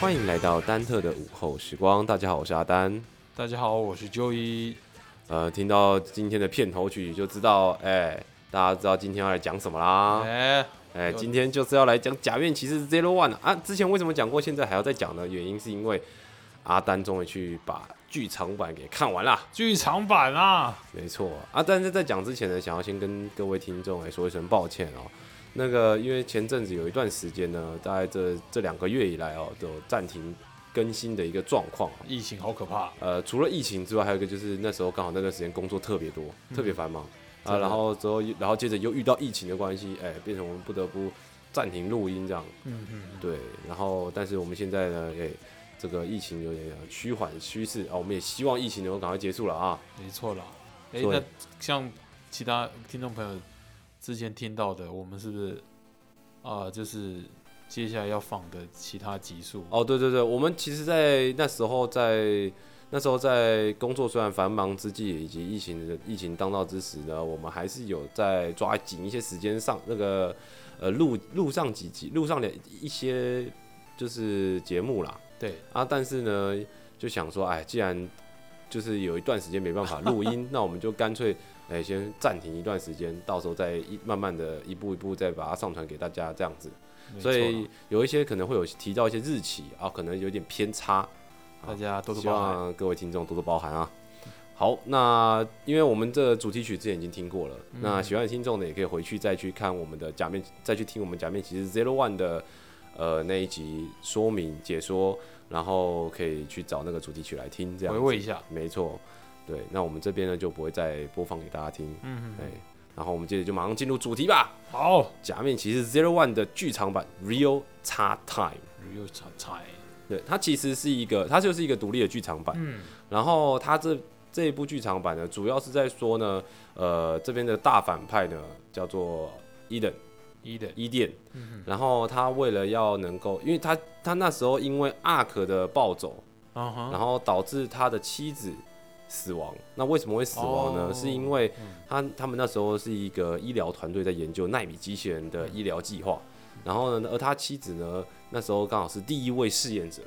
欢迎来到丹特的午后时光，大家好，我是阿丹。大家好，我是 Joey。呃，听到今天的片头曲就知道，哎、大家知道今天要来讲什么啦？哎、哎、今天就是要来讲假面骑士 Zero One 啊！之前为什么讲过，现在还要再讲呢？原因是因为阿丹终于去把剧场版给看完啦。剧场版啊，没错啊，但是在讲之前呢，想要先跟各位听众来说一声抱歉哦。那个，因为前阵子有一段时间呢，大概这这两个月以来哦，都暂停更新的一个状况。疫情好可怕。呃，除了疫情之外，还有一个就是那时候刚好那段时间工作特别多，特别繁忙啊，然后之后，然后接着又遇到疫情的关系，哎、变成我们不得不暂停录音这样。嗯嗯，对，然后但是我们现在呢，哎、这个疫情有点趋缓趋势啊，我们也希望疫情能够赶快结束了啊。没错啦。哎、对那像其他听众朋友之前听到的，我们是不是啊、就是接下来要放的其他集数？哦，对对对，我们其实，在那时候在那时候在工作虽然繁忙之际，以及疫情的疫情当道之时呢，我们还是有在抓紧一些时间上那个呃录录上几集，录上的一些就是节目啦对，啊，但是呢，就想说，哎，既然就是有一段时间没办法录音，那我们就干脆哎先暂停一段时间，到时候再一慢慢的一步一步再把它上传给大家这样子。所以有一些可能会有提到一些日期啊，可能有点偏差，大家多多希包涵。望各位听众多多包涵啊。好，那因为我们这主题曲之前已经听过了，嗯那喜欢的听众呢，也可以回去再去看我们的假面，再去听我们假面骑士 Zero One 的呃那一集说明解说，然后可以去找那个主题曲来听，这样回味一下。没错，对，那我们这边呢就不会再播放给大家听，嗯嗯哎，然后我们接着就马上进入主题吧。好假面骑士 Zero One 的剧场版 Real Time。，Real Time。对，它其实是一个，它就是一个独立的剧场版。嗯，然后它这这一部剧场版呢，主要是在说呢，呃，这边的大反派呢叫做伊登伊的。伊甸，嗯然后他为了要能够，因为他他那时候因为阿克的暴走。然后导致他的妻子死亡。那为什么会死亡呢？哦是因为嗯他他们那时候是一个医疗团队在研究纳米机器人的医疗计划，然后呢，而他妻子呢，那时候刚好是第一位试验者。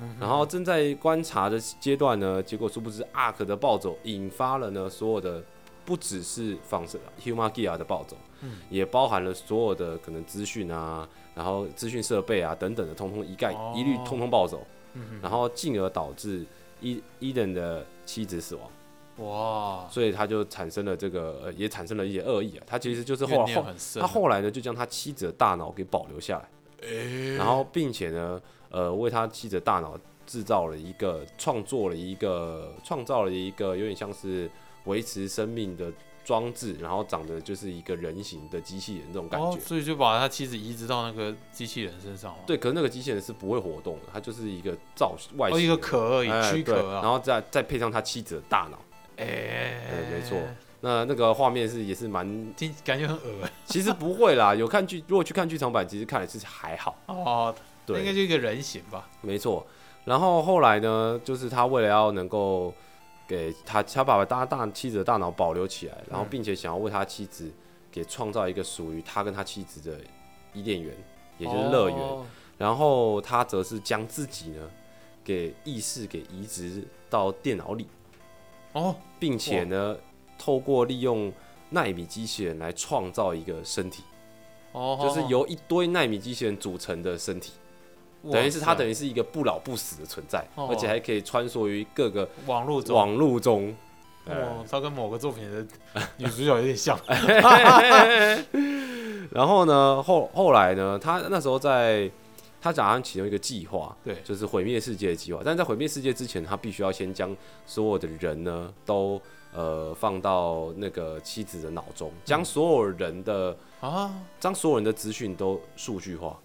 嗯然后正在观察的阶段呢，结果殊不知 Ark 的暴走引发了呢所有的不只是放射 Humagia 的暴走，嗯。也包含了所有的可能资讯啊，然后资讯设备啊等等的，通通一概哦。一律通通暴走，嗯哼。然后进而导致伊伊登的妻子死亡，哇，所以他就产生了这个呃也产生了一些恶意啊，他其实就是后来后。他后来呢就将他妻子的大脑给保留下来。哎然后并且呢，呃，为他妻子的大脑制造了一个，创作了一个，创造了一个有点像是维持生命的装置，然后长得就是一个人形的机器人这种感觉。哦，所以就把他妻子移植到那个机器人身上了。对，可是那个机器人是不会活动的，它就是一个造外形一个壳而已，躯壳啊。然后再再配上他妻子的大脑，哎，对没错。那那个画面是也是蛮，听感觉很恶。其实不会啦，有看剧，如果去看剧场版，其实看来是还好，哦，对。应该，就一个人形吧？没错。然后后来呢，就是他为了要能够给他，他爸爸大大妻子的大脑保留起来，然后嗯。并且想要为他妻子给创造一个属于他跟他妻子的伊甸园，也就是乐园。哦。然后他则是将自己呢给意识给移植到电脑里，哦，并且呢透过利用纳米机器人来创造一个身体，哦，就是由一堆纳米机器人组成的身体，等于是它等于是一个不老不死的存在，哦。而且还可以穿梭于各个网络中，网络中。哦，它跟某个作品的女主角有点像。然后呢，后后来呢，他那时候在他打算启动一个计划，对。就是毁灭世界的计划。但是在毁灭世界之前，他必须要先将所有的人呢都呃放到那个妻子的脑中，将所有人的啊，将所有人的资讯都数据化，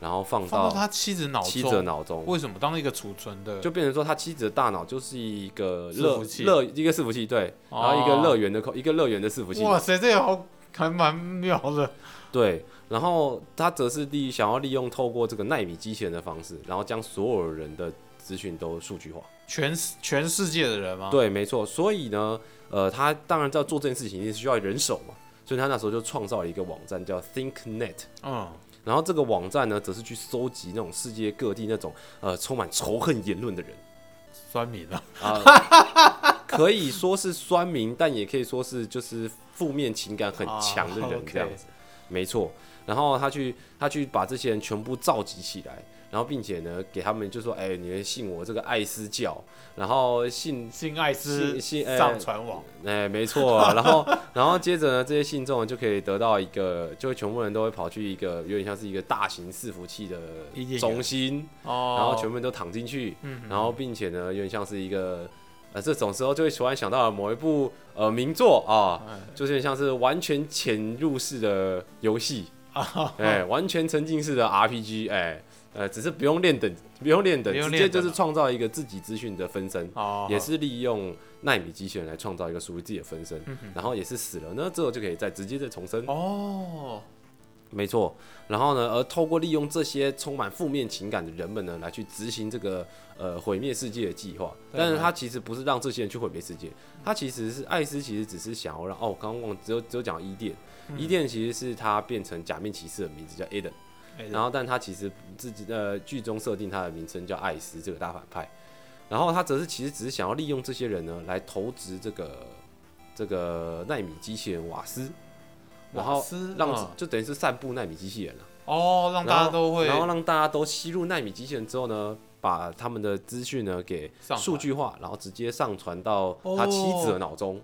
然后放到他妻子脑妻子的中，脑中，为什么当一个储存的？就变成说他妻子的大脑就是一个乐乐一个伺服器，对，然后一个乐园的口一个乐园的伺服器，哇塞，这个好还蛮妙的。对，然后他则是利想要利用透过这个纳米机器人的方式，然后将所有人的资讯都数据化。全世全世界的人吗？，对，没错。所以呢，呃，他当然要做这件事情，一定是需要人手嘛。所以他那时候就创造了一个网站叫 ThinkNet，嗯，然后这个网站呢，则是去搜集那种世界各地那种呃充满仇恨言论的人酸民啊，啊、可以说是酸民，但也可以说是就是负面情感很强的人啊这样子。没错，然后他去他去把这些人全部召集起来，然后并且呢给他们就说，哎、你们信我这个艾斯教，然后信信爱斯信上传网，哎、没错啊，然后 然后接着呢，这些信众就可以得到一个，就全部人都会跑去一个有点像是一个大型伺服器的中心，哦，然后全部人都躺进去，嗯，然后并且呢，有点像是一个。呃，这种时候就会突然想到了某一部呃名作啊，嗯就是像是完全潜入式的游戏，啊，哎、完全沉浸式的 RPG，哎、呃，只是不用练等，不用练等，直接就是创造一个自己资讯的分身，哦，也是利用纳米机器人来创造一个属于自己的分身，嗯然后也是死了呢之后就可以再直接再重生，哦，没错。然后呢，而透过利用这些充满负面情感的人们呢，来去执行这个呃毁灭世界的计划。但是他其实不是让这些人去毁灭世界，他其实是艾斯，其实只是想要让哦，刚刚忘只有只有讲到伊甸，嗯伊甸其实是他变成假面骑士的名字叫 Eden。哎然后但他其实自己呃剧中设定他的名称叫艾斯这个大反派，然后他则是其实只是想要利用这些人呢来投掷这个这个纳米机器人瓦斯，然后让、嗯。就等于是散布纳米机器人了、哦，让大家都会然后让大家都吸入纳米机器人之后呢，把他们的资讯呢给数据化，然后直接上传到他妻子的脑中。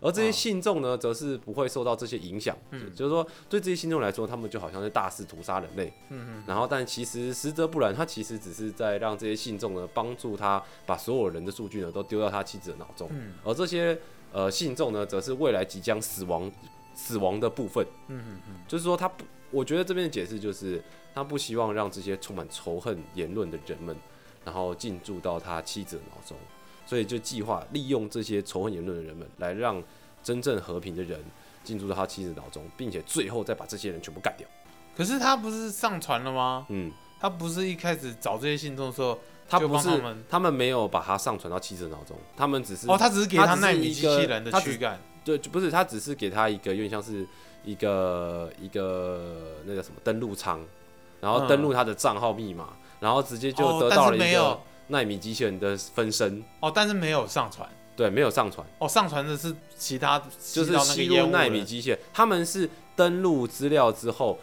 而这些哦信众呢，则是不会受到这些影响，嗯。就是说，对这些信众来说，他们就好像是大肆屠杀人类，嗯嗯然后，但其实实则不然，他其实只是在让这些信众呢，帮助他把所有人的数据呢都丢到他妻子的脑中，嗯。而这些呃信众呢，则是未来即将死亡死亡的部分。嗯嗯嗯，就是说，他不，我觉得这边的解释就是，他不希望让这些充满仇恨言论的人们，然后进驻到他妻子的脑中，所以就计划利用这些仇恨言论的人们，来让真正和平的人进驻到他妻子脑中，并且最后再把这些人全部干掉。可是他不是上传了吗？嗯，他不是一开始找这些信众的时候，他不是他们他们没有把它上传到妻子的脑中，他们只是哦，他只是给他纳米机器人的躯干，对，就不是他只是给他一个有点像是一个一个那个什么登录舱，然后登录他的账号密码，然后直接就得到了一个纳米机器人的分身。哦，但是没有上传。对，没有上传，哦，上传的是其他，就是吸到那吸入纳米机器人，他们是登录资料之后，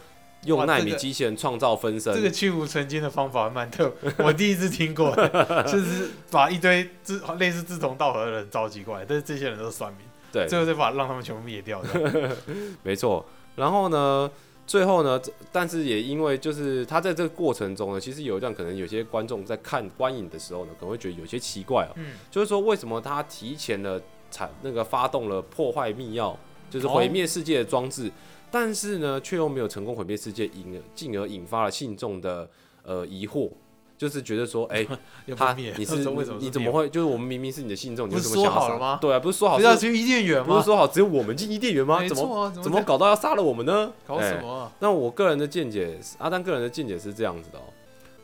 用纳米机器人创造分身。这个去无存精的方法蛮特，我第一次听过，就是把一堆志类似志同道合的人召集过来，但是这些人都是酸民，对，最后再把让他们全部灭掉的。没错。然后呢，最后呢，但是也因为就是他在这个过程中呢，其实有一段可能有些观众在看观影的时候呢，可能会觉得有些奇怪哦、嗯，就是说为什么他提前的产那个发动了破坏密钥，就是毁灭世界的装置，但是呢，却又没有成功毁灭世界，引进而引发了信众的呃疑惑。就是觉得说，哎、他你是 你怎么会？就是我们明明是你的信众，你不是说好了吗对啊，不是说好是不是要去伊甸园吗？不是说好只有我们进伊甸园吗？怎么怎么搞到要杀了我们呢？搞哎什么啊？那我个人的见解，阿丹个人的见解是这样子的哦、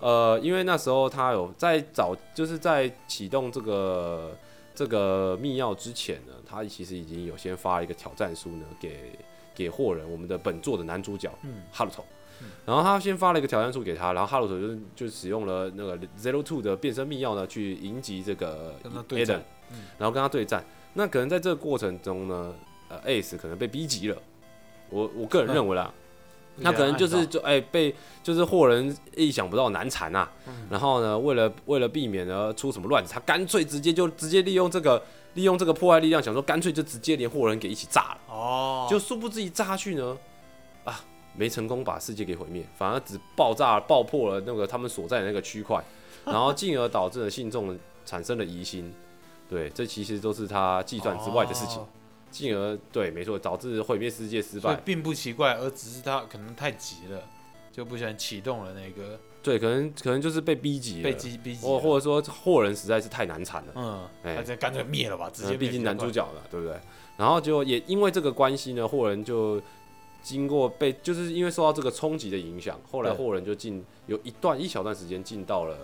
呃，因为那时候他有在早，就是在启动这个这个密钥之前呢，他其实已经有先发了一个挑战书呢，给给霍人，我们的本作的男主角嗯哈鲁头嗯。然后他先发了一个挑战书给他，然后哈鲁索就就使用了那个 Zero Two 的变身密钥呢，去迎击这个 Eden，嗯然后跟他对战。那可能在这个过程中呢，呃，Ace 可能被逼急了，我我个人认为啦，他可能就是就哎、被就是霍人意想不到难缠啊，嗯。然后呢，为了为了避免呢出什么乱子，他干脆直接就直接利用这个利用这个破坏力量，想说干脆就直接连霍人给一起炸了，哦，就殊不知一炸下去呢，啊，没成功把世界给毁灭，反而只爆炸爆破了那个他们所在的那个区块，然后进而导致了信众产生了疑心，对，这其实都是他计算之外的事情。哦进而对，没错，导致毁灭世界失败。并不奇怪，而只是他可能太急了，就不小心启动了那个对，可能可能就是被逼急了，被逼逼急或了，或者说霍人实在是太难缠了。嗯，哎他这干脆灭了吧，直接毕竟男主角了，对不对？然后就也因为这个关系呢，霍人就经过被，就是因为受到这个冲击的影响，后来对。霍人就进有一段一小段时间进到了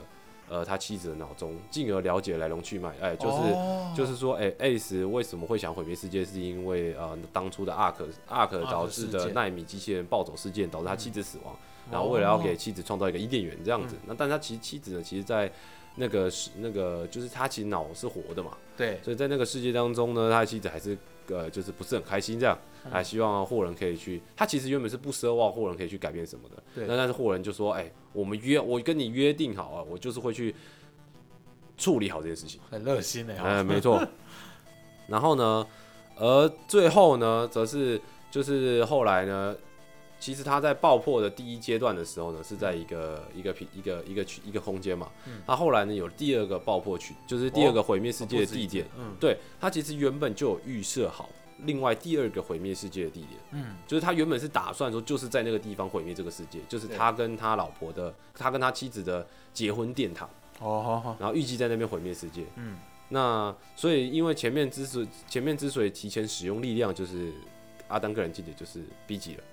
呃他妻子的脑中，进而了解来龙去脉。哎，就是、哦。就是说，哎，Ace 为什么会想毁灭世界，是因为呃当初的 Ark Ark 导致的纳米机器人暴走事件导致他妻子死亡，然后为了要给哦妻子创造一个伊甸园这样子，那但他其实妻子呢，其实在那个是那个就是他其实脑是活的嘛，对所以在那个世界当中呢，他的妻子还是呃就是不是很开心这样，嗯。还希望霍人可以去，他其实原本是不奢望霍人可以去改变什么的，对。那但是霍人就说，哎、我们约我跟你约定好啊，我就是会去处理好这件事情。很热心的哎、呀，没错。然后呢，而最后呢，则是就是后来呢，其实他在爆破的第一阶段的时候呢，是在一个一个平一个一个区一个空间嘛。嗯。他后来呢有第二个爆破区，就是第二个毁灭世界的地点。嗯。对他其实原本就有预设好。另外第二个毁灭世界的地点，嗯，就是他原本是打算说，就是在那个地方毁灭这个世界，就是他跟他老婆的，他跟他妻子的结婚殿堂，哦好好，然后预计在那边毁灭世界。嗯，那所以，因为前面之所前面之所以提前使用力量，就是阿丹个人记得就是逼急了，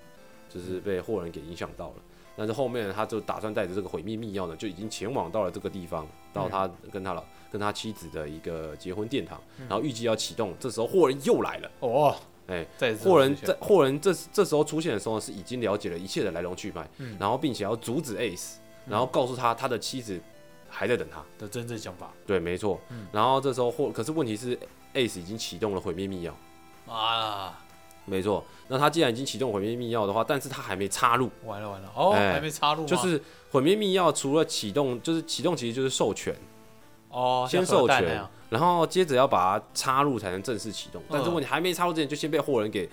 就是被霍人给影响到了。但是后面他就打算带着这个毁灭密钥呢，就已经前往到了这个地方，到他跟他老跟他妻子的一个结婚殿堂，然后预计要启动。这时候霍人又来了，哦，哎，霍人在霍人这这时候出现的时候呢，是已经了解了一切的来龙去脉，嗯。然后并且要阻止 Ace，然后告诉他他的妻子还在等他。的真正想法。对，没错。嗯。然后这时候霍，可是问题是 Ace 已经启动了毁灭密钥，啊，没错。那他既然已经启动毁灭密钥的话，但是他还没插入，完了完了，哦，哎还没插入吗，就是毁灭密钥除了启动，就是启动其实就是授权，哦，先像核授权弹那样，然后接着要把它插入才能正式启动。但是嗯问题还没插入之前，就先被霍人给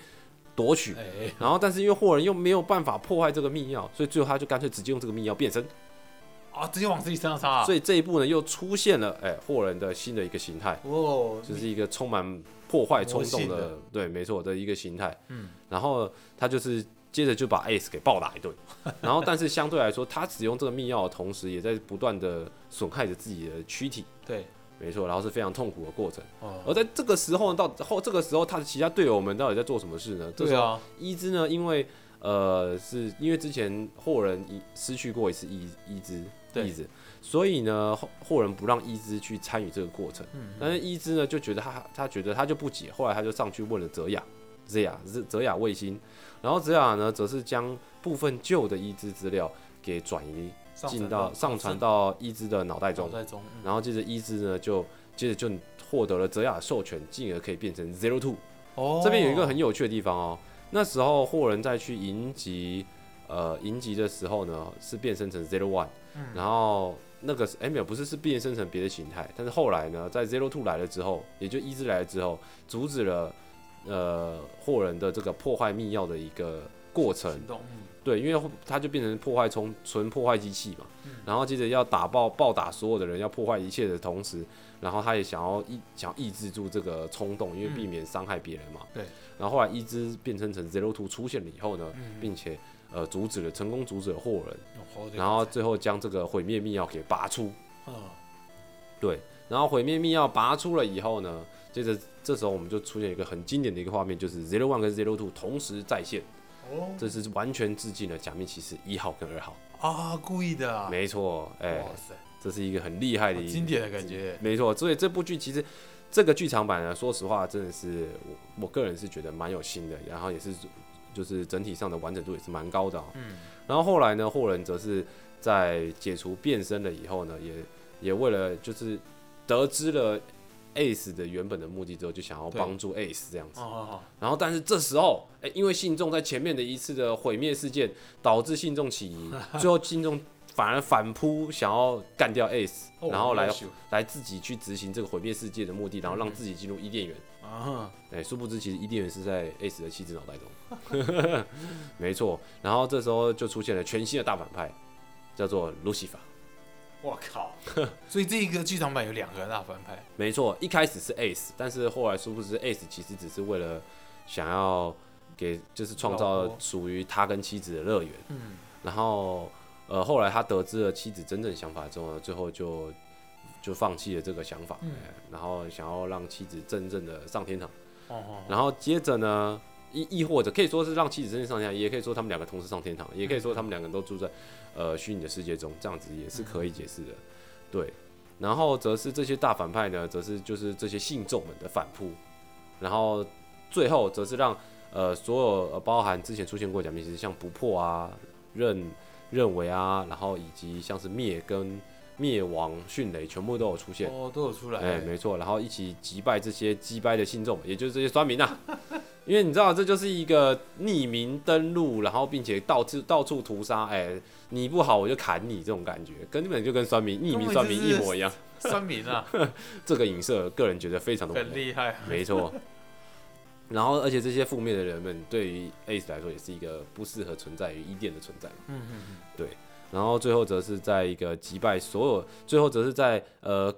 夺取。哎，然后，但是因为霍人又没有办法破坏这个密钥，所以最后他就干脆直接用这个密钥变身。啊，直接往自己身上插啊，所以这一步呢，又出现了哎霍人的新的一个形态。哦，就是一个充满破坏冲动的的，对，没错的一个形态。嗯，然后他就是接着就把 Ace 给暴打一顿，然后但是相对来说，他使用这个密钥的同时，也在不断的损害着自己的躯体，对，没错，然后是非常痛苦的过程。哦。而哦，在这个时候呢，到后这个时候，他的其他队友们到底在做什么事呢？对啊，伊之呢，因为呃，是因为之前霍人一失去过一次伊伊之对。意志，所以呢，霍霍人不让伊之去参与这个过程。嗯，但是伊之呢就觉得他他觉得他就不解，后来他就上去问了泽雅，泽雅泽泽雅卫星，然后泽雅呢则是将部分旧的伊之资料给转移进到上。传到伊之的脑袋中，脑袋中，嗯。然后接着伊之呢就接着就获得了泽雅的授权，进而可以变成 Zero Two。哦，这边有一个很有趣的地方哦，那时候霍人在去迎击呃迎击的时候呢，是变身成 Zero One，、嗯。然后那个哎没有不是是变身成别的形态，但是后来呢，在 Zero Two 来了之后，也就伊之来了之后，阻止了呃霍人的这个破坏密钥的一个过程，对，因为他就变成破坏冲纯破坏机器嘛，嗯。然后接着要打爆暴打所有的人，要破坏一切的同时，然后他也想要抑想要抑制住这个冲动，因为避免伤害别人嘛。对。然后后来伊之变成成 Zero Two 出现了以后呢，嗯，并且呃阻止了成功阻止了霍人，哦然后，最后将这个毁灭密钥给拔出。嗯，对，然后毁灭密钥拔出了以后呢，接着这时候我们就出现一个很经典的一个画面，就是 Zero One 跟 Zero Two 同时在线，哦，这是完全致敬了假面骑士一号跟二号。啊，故意的啊，没错，哎、哇塞，这是一个很厉害的经典的感觉，没错，所以这部剧其实这个剧场版呢，说实话真的是我我个人是觉得蛮有心的，然后也是就是整体上的完整度也是蛮高的、哦。嗯，然后后来呢，霍人则是在解除变身了以后呢，也也为了就是得知了 Ace 的原本的目的之后，就想要帮助 Ace 这样子。哦哦哦，然后但是这时候，哎、因为信众在前面的一次的毁灭事件，导致信众起疑，最后信众反而反扑，想要干掉 Ace，哦然后来来自己去执行这个毁灭世界的目的，然后让自己进入伊甸园。啊，哎、殊不知其实伊甸园是在 Ace 的妻子脑袋中，没错。然后这时候就出现了全新的大反派，叫做 Lucifer。我靠，所以这个剧场版有两个大反派，没错，一开始是 Ace，但是后来殊不知 Ace 其实只是为了想要给就是创造婆属于他跟妻子的乐园。嗯，然后呃，后来他得知了妻子真正想法之后呢，最后就就放弃了这个想法，嗯哎然后想要让妻子真正的上天堂。哦哦，然后接着呢，亦亦或者可以说是让妻子真正上天堂，也可以说他们两个同时上天堂，也可以说他们两个都住在呃虚拟的世界中，这样子也是可以解释的。对，然后则是这些大反派呢，则是就是这些信众们的反扑，然后最后则是让呃所有呃包含之前出现过假面骑士，像不破啊、认认为啊，然后以及像是灭跟灭亡、迅雷，全部都有出现。哦，都有出来。哎、没错，然后一起击败这些击败的信众，也就是这些酸民啊。因为你知道，这就是一个匿名登录，然后并且到处到处屠杀，哎、你不好我就砍你这种感觉，根本就跟酸民匿名酸民一模一样。酸民啊，这个影射，个人觉得非常的很厉害。没错。然后，而且这些负面的人们对于 Ace 来说，也是一个不适合存在于伊甸的存在。嘛。嗯嗯嗯，然后最后则是在一个击败所有，最后则是在呃，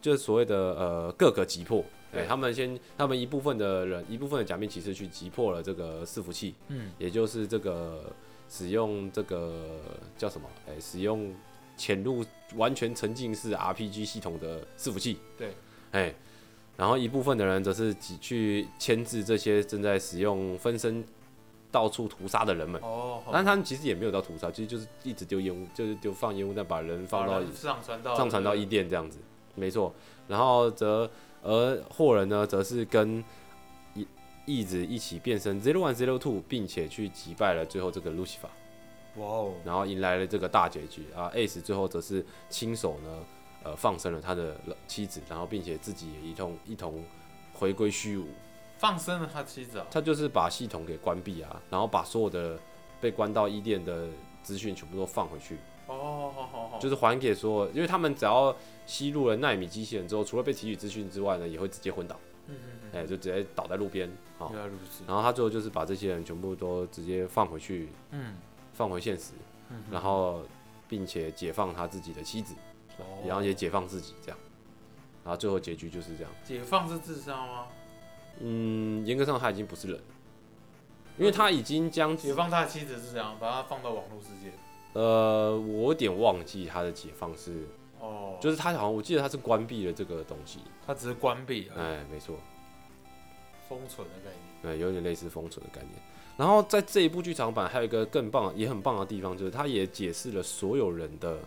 就是所谓的呃各个击破，对。对他们先，他们一部分的人，一部分的假面骑士去击破了这个伺服器，嗯，也就是这个使用这个叫什么？哎、使用潜入完全沉浸式 RPG 系统的伺服器，对，哎、然后一部分的人则是挤去牵制这些正在使用分身到处屠杀的人们。哦，但他们其实也没有到屠杀，其实就是一直丢烟雾，就是丢放烟雾弹，把人放到上传到上传到伊甸这样子，没错。然后则而霍人呢，则是跟一一直一起变身 Zero One Zero Two，并且去击败了最后这个路西法，哇哦，然后迎来了这个大结局啊。Ace 最后则是亲手呢，呃，放生了他的妻子，然后并且自己也一同一同回归虚无。放生了他妻子啊，他就是把系统给关闭啊，然后把所有的被关到伊甸的资讯全部都放回去。哦，好好好，就是还给所有，因为他们只要吸入了纳米机器人之后，除了被提取资讯之外呢，也会直接昏倒，嗯嗯哎、就直接倒在路边。好嗯，，原来如此，然后他最后就是把这些人全部都直接放回去，嗯放回现实，嗯，然后并且解放他自己的妻子，哦然后也解放自己，这样。然后最后结局就是这样。解放是自杀吗？嗯，严格上他已经不是人，因为他已经将解放他的妻子是这样，把他放到网络世界。呃，我有点忘记他的解放是，哦，就是他好像我记得他是关闭了这个东西，他只是关闭了，哎，没错。封存的概念。对，有点类似封存的概念。然后在这一部剧场版还有一个更棒、也很棒的地方，就是他也解释了所有人的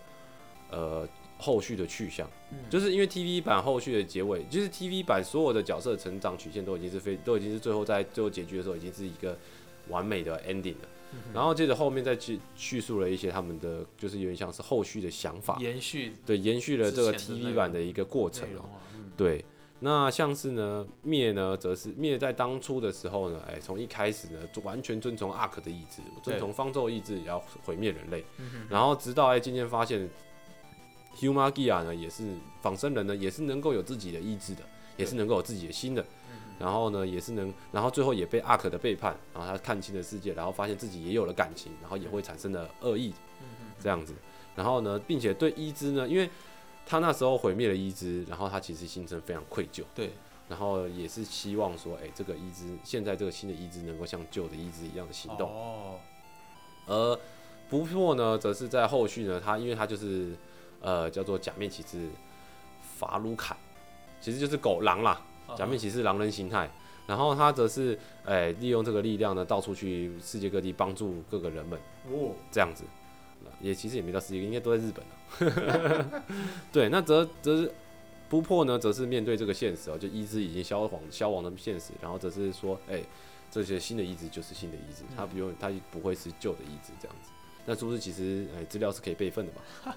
呃后续的去向。嗯。就是因为 TV 版后续的结尾，就是 TV 版所有的角色成长曲线都已经是非都已经是最后在最后结局的时候已经是一个完美的 ending 了。嗯然后接着后面再去叙述了一些他们的，就是有点像是后续的想法，延续对，延续了这个 TV 版的一个过程哦、对，那像是呢，灭呢，则是灭在当初的时候呢，哎，从一开始呢，就完全遵从 Ark 的意志，遵从方舟的意志，也要毁灭人类。然后直到哎渐渐发现，Humagia 呢，也是仿生人呢，也是能够有自己的意志的，也是能够有自己的心的。嗯然后呢，也是能，然后最后也被 Ark 的背叛，然后他看清了世界，然后发现自己也有了感情，然后也会产生了恶意，这样子。然后呢，并且对伊之呢，因为他那时候毁灭了伊之，然后他其实心生非常愧疚。对，然后也是希望说，哎、这个伊之现在这个新的伊之能够像旧的伊之一样的行动。哦，而不破呢，则是在后续呢，他因为他就是呃叫做假面骑士法鲁坎，其实就是狗狼啦，啊假面骑士狼人形态。然后他则是哎、利用这个力量呢，到处去世界各地帮助各个人们，哦，这样子。也其实也没到世界，应该都在日本了 对，那则则是不破呢，则是面对这个现实哦，就意志已经消亡消亡的现实，然后则是说，哎、这些新的意志就是新的意志，他不用，他不会是旧的意志这样子。那是不是其实哎资料是可以备份的嘛？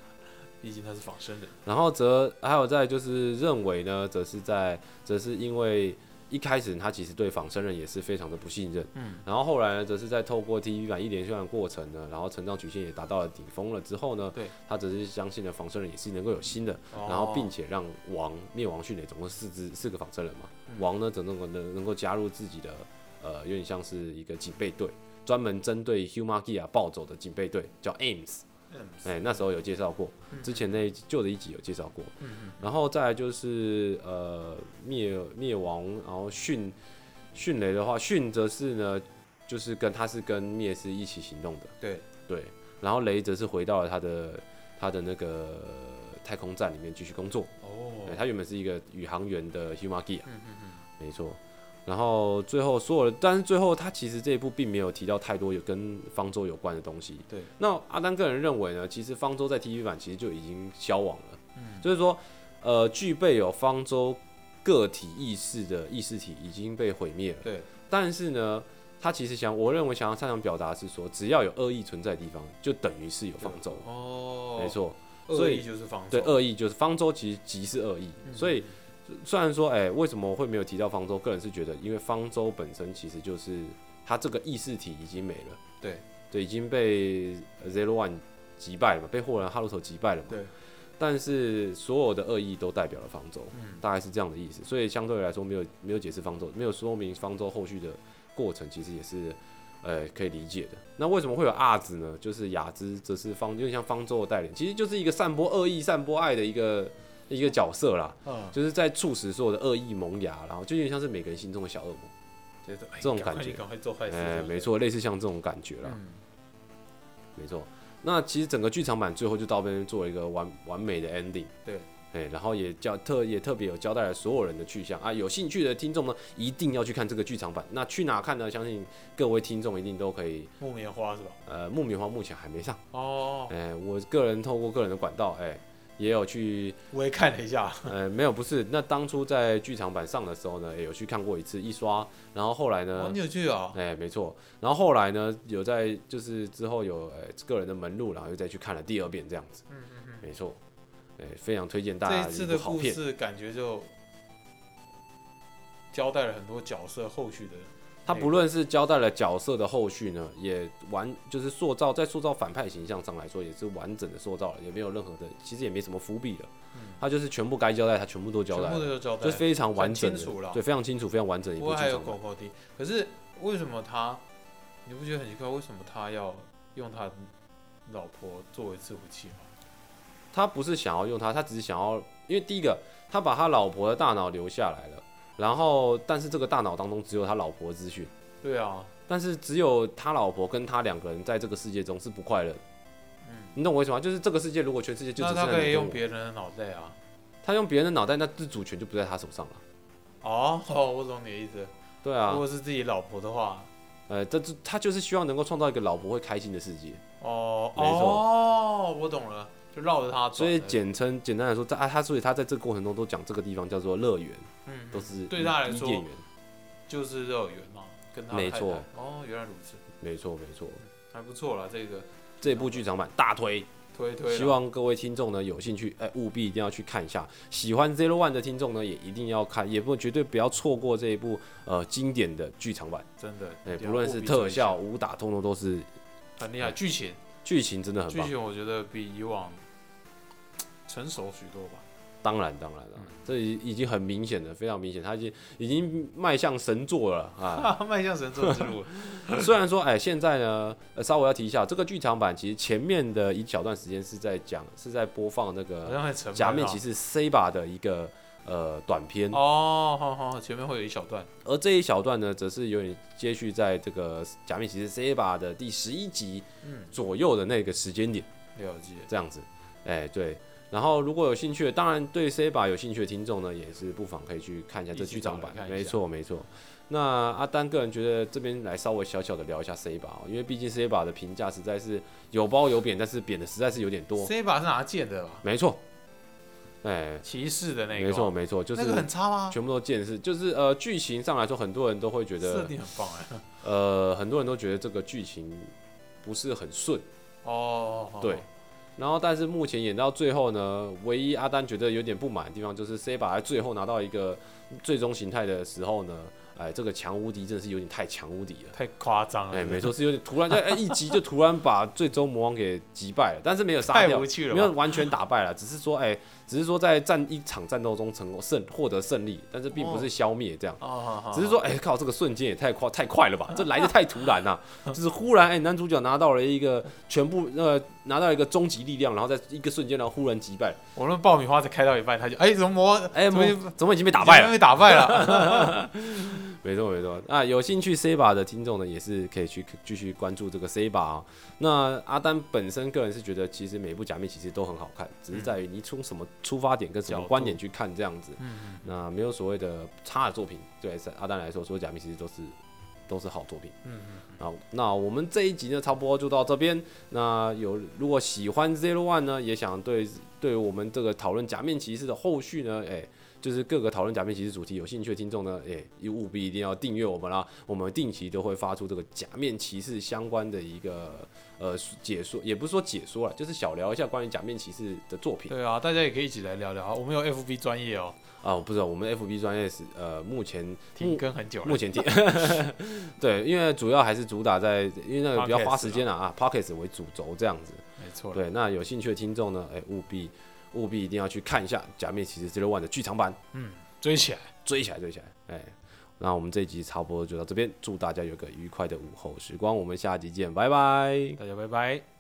毕竟他是仿生人。然后则还有在就是认为呢，则是在则是因为一开始他其实对仿生人也是非常的不信任，嗯，然后后来呢，则是在透过 TV 版一连串的过程呢，然后成长曲线也达到了顶峰了之后呢，对，他只是相信了仿生人也是能够有新的，哦然后并且让王灭亡训练总共四只四个仿生人嘛，嗯王呢整能能能够加入自己的呃有点像是一个警备队，专门针对 Humagia 暴走的警备队，叫 Ames。嗯。哎、那时候有介绍过，之前那一旧的一集有介绍过，然后再来就是呃灭灭亡，然后迅迅雷的话，迅则是呢，就是跟他是跟灭是一起行动的，对。对，然后雷则是回到了他的他的那个太空站里面继续工作，哦。对，他原本是一个宇航员的 Humagia，嗯嗯嗯，没错。然后最后所有的，但是最后他其实这一部并没有提到太多有跟方舟有关的东西。对，那阿丹个人认为呢，其实方舟在 TV 版其实就已经消亡了，嗯就是说，呃，具备有方舟个体意识的意识体已经被毁灭了。对，但是呢，他其实想，我认为想要擅长表达的是说，只要有恶意存在的地方，就等于是有方舟。哦，没，错，恶意就是方对，舟恶意就是方舟，其实即是恶意。嗯所以虽然说，哎、为什么会没有提到方舟？个人是觉得，因为方舟本身其实就是它这个意识体已经没了。对，对，已经被 Zero One 击败了嘛，被霍兰哈鲁头击败了嘛。对，但是所有的恶意都代表了方舟，嗯大概是这样的意思。所以相对来说，没有没有解释方舟，没有说明方舟后续的过程，其实也是呃可以理解的。那为什么会有阿兹呢？就是雅兹则是方，有点像方舟的代理，其实就是一个散播恶意、散播爱的一个一个角色啦，嗯，就是在促使所有的恶意萌芽，然后就有点像是每个人心中的小恶魔。就是哎这种感觉赶快你赶快做坏事，哎、没，错，类似像这种感觉啦。嗯，没错。那其实整个剧场版最后就到这边做了一个完完美的 ending。对，哎，然后也交特也特别有交代了所有人的去向啊。有兴趣的听众呢，一定要去看这个剧场版。那去哪看呢？相信各位听众一定都可以。木棉花是吧？呃，木棉花目前还没上。哦，哎，我个人透过个人的管道，哎，也有去。我也看了一下，呃，没有，不是。那当初在剧场版上的时候呢，也有去看过一次一刷。然后后来呢哦，，你有去啊？哎、没错。然后后来呢，有在就是之后有呃、个人的门路，然后又再去看了第二遍这样子。嗯嗯嗯，没错，哎、非常推荐大家这一次的。故事感觉就交代了很多角色后续的，他不论是交代了角色的后续呢，也完就是塑造在塑造反派形象上来说，也是完整的塑造了，也没有任何的，其实也没什么伏笔了。嗯他就是全部该交代，他全部都交代全部了，都交代，就非常完整的清楚了，对，非常清楚，非常完整的一不过还有部剧场版。狗狗的，可是为什么他，你不觉得很奇怪？为什么他要用他老婆作为伺服器吗？他不是想要用他，他只是想要，因为第一个，他把他老婆的大脑留下来了，然后但是这个大脑当中只有他老婆的资讯。对啊，但是只有他老婆跟他两个人在这个世界中是不快乐的。嗯，你懂我意思吗？就是这个世界如果全世界就只那他可以用别人的脑袋啊。他用别人的脑袋，那自主权就不在他手上了。哦，哦，我懂你的意思。对啊如，果是自己老婆的话，呃，这这他就是希望能够创造一个老婆会开心的世界，哦，没错哦，我懂了，就绕着他走。所以简称简单来说，在啊他所以他在这个过程中都讲这个地方叫做乐园，嗯，都是对他来说就是乐园嘛，跟他没错。哦，原来如此，没错没错。还不错啦，这个这部剧场版大推，推推。希望各位听众呢有兴趣，哎、务必一定要去看一下。喜欢 Zero One 的听众呢，也一定要看，也不绝对不要错过这一部呃经典的剧场版。真的，哎、不论是特效、武打，通通都是很厉害，剧情剧情真的很棒。剧情我觉得比以往成熟许多吧。当然，当然了，嗯这已已经很明显的，非常明显，他已经已经迈向神作了啊！迈向神作之路，虽然说，哎，现在呢，呃稍微要提一下，这个剧场版其实前面的一小段时间是在讲，是在播放那好个。假面骑士 Saber 的一个呃短片，哦，好好，前面会有一小段。而这一小段呢，则是有点接续在这个假面骑士 Saber 的第十一集嗯，左右的那个时间点，了解。这样子，哎，对。然后如果有兴趣的，当然对 Saber 有兴趣的听众呢，也是不妨可以去看一下这剧场版没错，没错。那阿丹个人觉得这边来稍微小小的聊一下 Saber，哦因为毕竟 Saber 的评价实在是有褒有贬，但是贬的实在是有点多。这一把是拿剑的吧？没错，哎，骑士的那个。没错，没错，就是那个很差吗？全部都见识，就是呃剧情上来说，很多人都会觉得，设定很棒哎。呃，很多人都觉得这个剧情不是很顺。哦，哦对，然后但是目前演到最后呢，唯一阿丹觉得有点不满的地方就是 C 把在最后拿到一个最终形态的时候呢，哎，这个强无敌真的是有点太强无敌了。太夸张了。哎，没错，是有点突然，就哎，一击就突然把最终魔王给击败了，但是没有杀掉太无，趣了。没有完全打败了，只是说，哎，只是说在战一场战斗中成功胜获得胜利，但是并不是消灭这样。只是说，哎、靠，这个瞬间也太快太快了吧？这来的太突然了、就是忽然，哎、男主角拿到了一个全部呃，拿到一个终极力量，然后在一个瞬间，然后忽然击败，我那爆米花才开到一半，他就哎，怎么魔哎、怎么怎么已经被打败了？被打败了。没错没错。啊，有兴趣 C 把的听众呢，也是可以去继续关注这个 C 把啊。那阿丹本身个人是觉得，其实每部假面骑士都很好看，只是在于你从什么出发点跟什么观点去看这样子。嗯，那没有所谓的差的作品，对阿丹来说，所有假面骑士都是都是好作品。嗯嗯，好，那我们这一集呢，差不多就到这边。那有如果喜欢 Zero One 呢，也想对对我们这个讨论假面骑士的后续呢，哎、就是各个讨论假面骑士主题有兴趣的听众呢，哎、也务必一定要订阅我们啦。我们定期都会发出这个假面骑士相关的一个呃解说，也不是说解说啦，就是小聊一下关于假面骑士的作品对啊，大家也可以一起来聊聊。我们有 FB 专业哦，啊。我不知道我们 FB 专业是呃目前停更很久了。目前停，对，因为主要还是主打在，因为那个比较花时间啊啊 p o c k e t 为主轴这样子。没错，对，那有兴趣的听众呢，哎、务必务必一定要去看一下《假面骑士 Zero One》的剧场版，嗯，追起来，追起来，追起来，哎、那我们这一集差不多就到这边，祝大家有个愉快的午后时光，我们下集见，拜拜。大家拜拜。